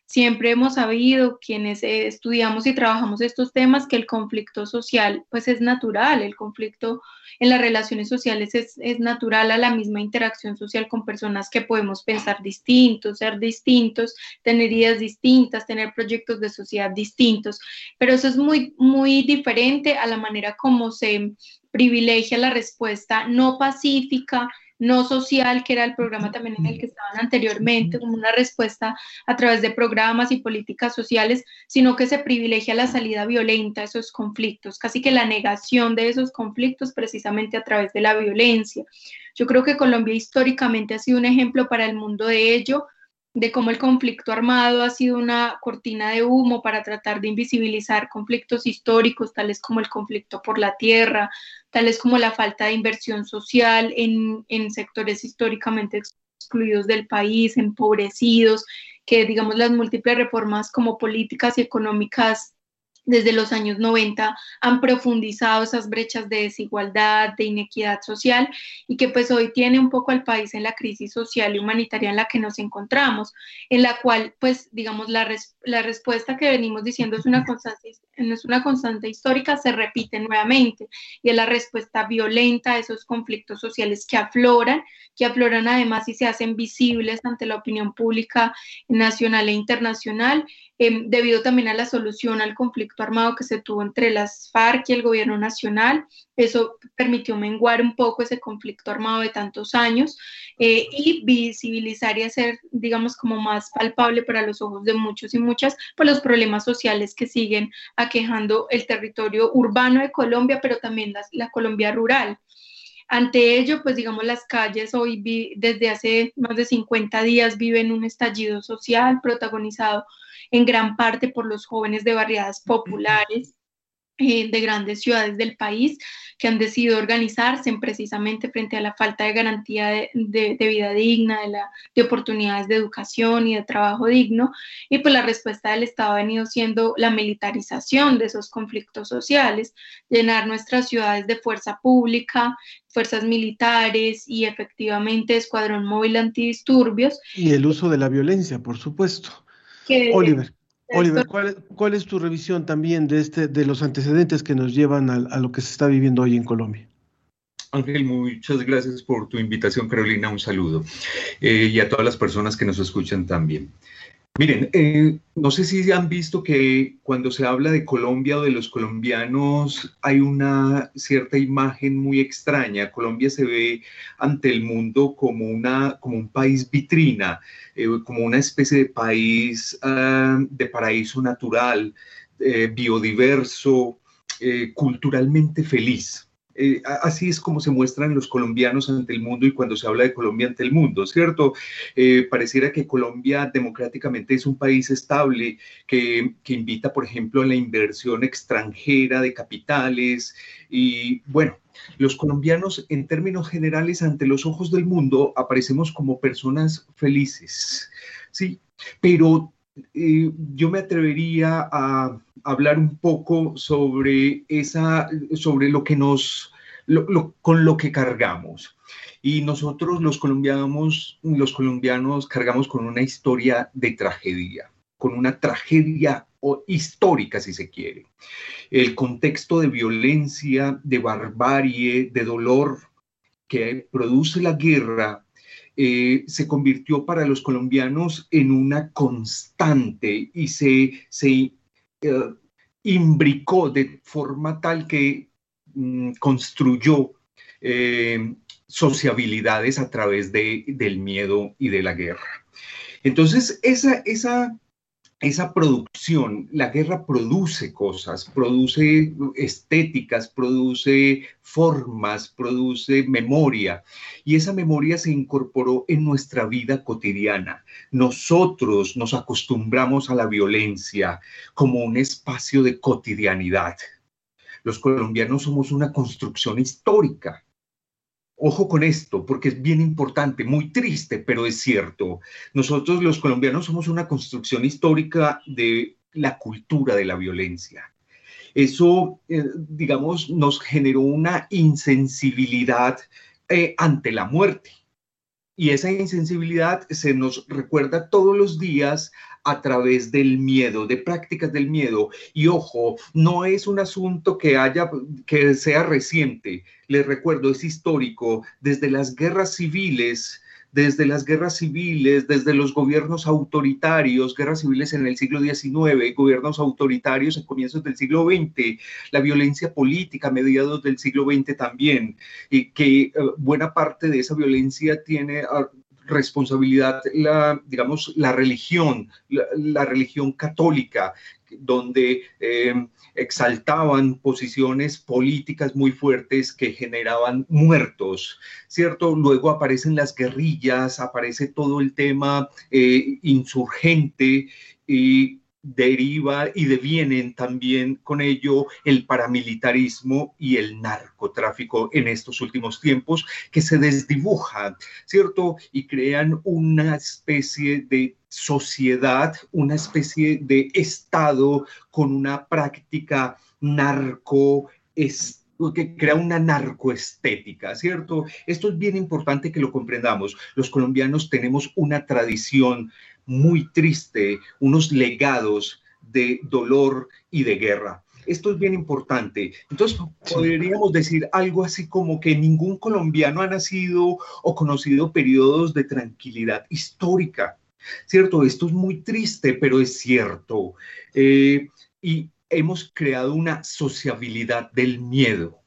Siempre hemos sabido, quienes eh, estudiamos y trabajamos estos temas, que el conflicto social pues es natural, el conflicto en las relaciones sociales es, es, natural a la misma interacción social con personas que podemos pensar distintos, ser distintos, tener ideas distintas, tener proyectos de sociedad distintos, pero eso es muy, muy diferente a la manera como se privilegia la respuesta no pacífica, no social, que era el programa también en el que estaban anteriormente, como una respuesta a través de programas y políticas sociales, sino que se privilegia la salida violenta a esos conflictos, casi que la negación de esos conflictos precisamente a través de la violencia. Yo creo que Colombia históricamente ha sido un ejemplo para el mundo de ello, de cómo el conflicto armado ha sido una cortina de humo para tratar de invisibilizar conflictos históricos, tales como el conflicto por la tierra, tales como la falta de inversión social en, en sectores históricamente excluidos del país, empobrecidos, que digamos las múltiples reformas como políticas y económicas desde los años 90 han profundizado esas brechas de desigualdad, de inequidad social y que pues hoy tiene un poco al país en la crisis social y humanitaria en la que nos encontramos, en la cual pues digamos la, la respuesta que venimos diciendo es una, constante, es una constante histórica, se repite nuevamente y es la respuesta violenta a esos conflictos sociales que afloran, que afloran además y se hacen visibles ante la opinión pública nacional e internacional Em, debido también a la solución al conflicto armado que se tuvo entre las FARC y el gobierno nacional. Eso permitió menguar un poco ese conflicto armado de tantos años eh, y visibilizar y hacer, digamos, como más palpable para los ojos de muchos y muchas, pues los problemas sociales que siguen aquejando el territorio urbano de Colombia, pero también la Colombia rural. Ante ello, pues digamos, las calles hoy desde hace más de 50 días viven un estallido social protagonizado en gran parte por los jóvenes de barriadas populares de grandes ciudades del país que han decidido organizarse precisamente frente a la falta de garantía de, vida digna, de, la, de oportunidades de educación y de trabajo digno. Y pues la respuesta del Estado ha venido siendo la militarización de esos conflictos sociales, llenar nuestras ciudades de fuerza pública, fuerzas militares y efectivamente escuadrón móvil antidisturbios.
Y el uso de la violencia, por supuesto. Oliver, Oliver ¿cuál, es tu revisión también de, este, de los antecedentes que nos llevan a, lo que se está viviendo hoy en Colombia?
Ángel, muchas gracias por tu invitación, Carolina. Un saludo. Eh, y a todas las personas que nos escuchan también. Miren, eh, no sé si han visto que cuando se habla de Colombia o de los colombianos hay una cierta imagen muy extraña. Colombia se ve ante el mundo como, una, como un país vitrina, eh, como una especie de país ah, de paraíso natural, eh, biodiverso, culturalmente feliz. Eh, así es como se muestran los colombianos ante el mundo y cuando se habla de Colombia ante el mundo, ¿cierto? Eh, pareciera que Colombia democráticamente es un país estable que, que, invita, por ejemplo, a la inversión extranjera de capitales y, bueno, los colombianos en términos generales ante los ojos del mundo aparecemos como personas felices, ¿sí? Pero yo me atrevería a hablar un poco sobre esa, sobre lo que nos, con lo que cargamos. Y nosotros los colombianos, los colombianos cargamos con una historia de tragedia, con una tragedia histórica, si se quiere. El contexto de violencia, de barbarie, de dolor que produce la guerra eh, se convirtió para los colombianos en una constante y se, se eh, imbricó de forma tal que mm, construyó eh, sociabilidades a través de, del miedo y de la guerra. Entonces, esa, esa esa producción, la guerra produce cosas, produce estéticas, produce formas, produce memoria, y esa memoria se incorporó en nuestra vida cotidiana. Nosotros nos acostumbramos a la violencia como un espacio de cotidianidad. Los colombianos somos una construcción histórica Ojo con esto, porque es bien importante, muy triste, pero es cierto. Nosotros los colombianos somos una construcción histórica de la cultura de la violencia. Eso, eh, digamos, nos generó una insensibilidad eh, ante la muerte. Y esa insensibilidad se nos recuerda todos los días a través del miedo, de prácticas del miedo. Y ojo, no es un asunto que haya, que sea reciente. Les recuerdo, es histórico. Desde las guerras civiles, desde las guerras civiles, desde los gobiernos autoritarios, guerras civiles en el siglo XIX, gobiernos autoritarios en comienzos del siglo XX, la violencia política a mediados del siglo XX también, y que eh, buena parte de esa violencia tiene ah, responsabilidad la, digamos, la religión, la, religión católica, donde eh, exaltaban posiciones políticas muy fuertes que generaban muertos, ¿cierto? Luego aparecen las guerrillas, aparece todo el tema eh, insurgente y deriva y devienen también con ello el paramilitarismo y el narcotráfico en estos últimos tiempos que se desdibujan, ¿cierto? Y crean una especie de sociedad, una especie de Estado con una práctica narco que crea una narcoestética, ¿cierto? Esto es bien importante que lo comprendamos. Los colombianos tenemos una tradición muy triste, unos legados de dolor y de guerra. Esto es bien importante. Entonces, podríamos decir algo así como que ningún colombiano ha nacido o conocido periodos de tranquilidad histórica. ¿Cierto? Esto es muy triste, pero es cierto. Eh, y hemos creado una sociabilidad del miedo.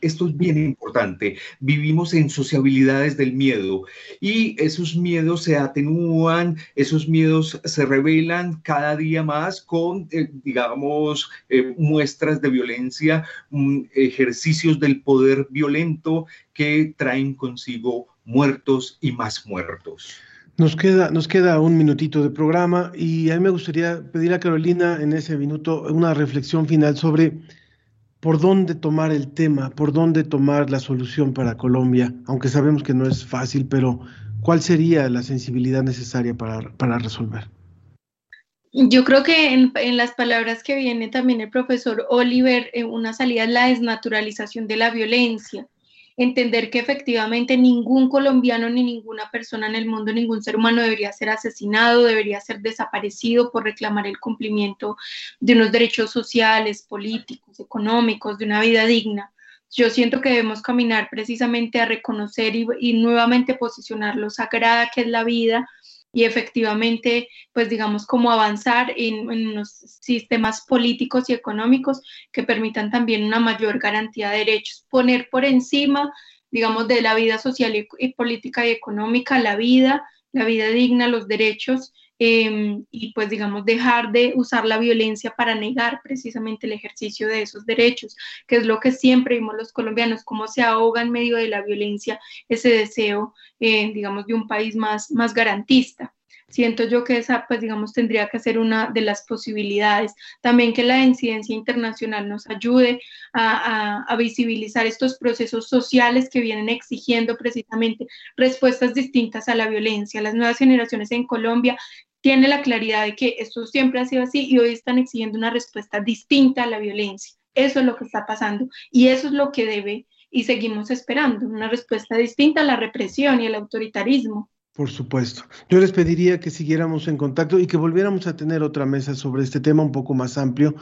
Esto es bien importante. Vivimos en sociabilidades del miedo y esos miedos se atenúan, esos miedos se revelan cada día más con, eh, digamos, eh, muestras de violencia, mm, ejercicios del poder violento que traen consigo muertos y más muertos.
Nos queda, nos queda un minutito de programa y a mí me gustaría pedir a Carolina en ese minuto una reflexión final sobre por dónde tomar el tema, por dónde tomar la solución para Colombia, aunque sabemos que no es fácil, pero ¿cuál sería la sensibilidad necesaria para, para resolver?
Yo creo que en, las palabras que viene también el profesor Oliver, eh, una salida es la desnaturalización de la violencia entender que efectivamente ningún colombiano ni ninguna persona en el mundo, ningún ser humano debería ser asesinado, debería ser desaparecido por reclamar el cumplimiento de unos derechos sociales, políticos, económicos, de una vida digna. Yo siento que debemos caminar precisamente a reconocer y, nuevamente posicionar lo sagrada que es la vida, y efectivamente, pues digamos, como avanzar en, en, unos sistemas políticos y económicos que permitan también una mayor garantía de derechos, poner por encima, digamos, de la vida social y política y económica la vida, la vida digna, los derechos Em, y pues digamos dejar de usar la violencia para negar precisamente el ejercicio de esos derechos, que es lo que siempre vimos los colombianos, cómo se ahoga en medio de la violencia ese deseo, eh, digamos, de un país más, más garantista siento yo que esa, pues digamos, tendría que ser una de las posibilidades. También que la incidencia internacional nos ayude a, a, visibilizar estos procesos sociales que vienen exigiendo precisamente respuestas distintas a la violencia. Las nuevas generaciones en Colombia tienen la claridad de que esto siempre ha sido así y hoy están exigiendo una respuesta distinta a la violencia. Eso es lo que está pasando y eso es lo que debe y seguimos esperando, una respuesta distinta a la represión y al autoritarismo.
Por supuesto. Yo les pediría que siguiéramos en contacto y que volviéramos a tener otra mesa sobre este tema un poco más amplio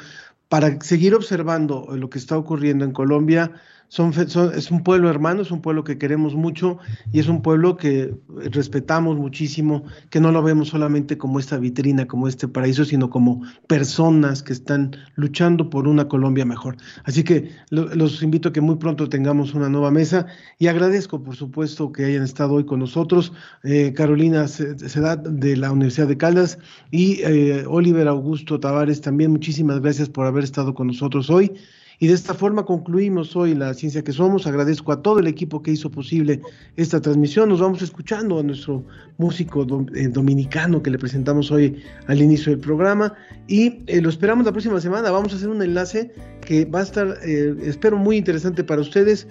para seguir observando lo que está ocurriendo en Colombia, son, es un pueblo hermano, es un pueblo que queremos mucho y es un pueblo que respetamos muchísimo, que no lo vemos solamente como esta vitrina, como este paraíso, sino como personas que están luchando por una Colombia mejor. Así que los invito a que muy pronto tengamos una nueva mesa y agradezco, por supuesto, que hayan estado hoy con nosotros, eh, Carolina Sedad de la Universidad de Caldas y eh, Oliver Augusto Tavares también. Muchísimas gracias por haber estado con nosotros hoy. Y de esta forma concluimos hoy la ciencia que somos. Agradezco a todo el equipo que hizo posible esta transmisión. Nos vamos escuchando a nuestro músico eh, dominicano que le presentamos hoy al inicio del programa. Y eh, lo esperamos la próxima semana. Vamos a hacer un enlace que va a estar, eh, espero, muy interesante para ustedes.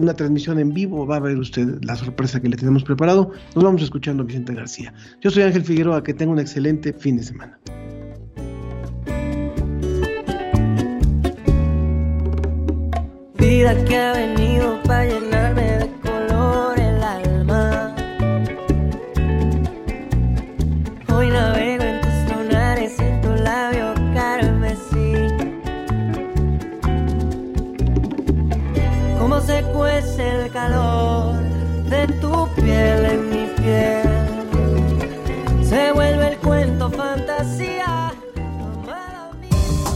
una transmisión en vivo. Va a ver usted la sorpresa que le tenemos preparado. Nos vamos escuchando Vicente García. Yo soy Ángel Figueroa. Que tenga un excelente fin de semana.
Vida que ha venido para llenarme de color el alma. Hoy navego en tus lunares y en tu labio carmesí. Cómo se cuece el calor de tu piel en mi piel. Se vuelve el cuento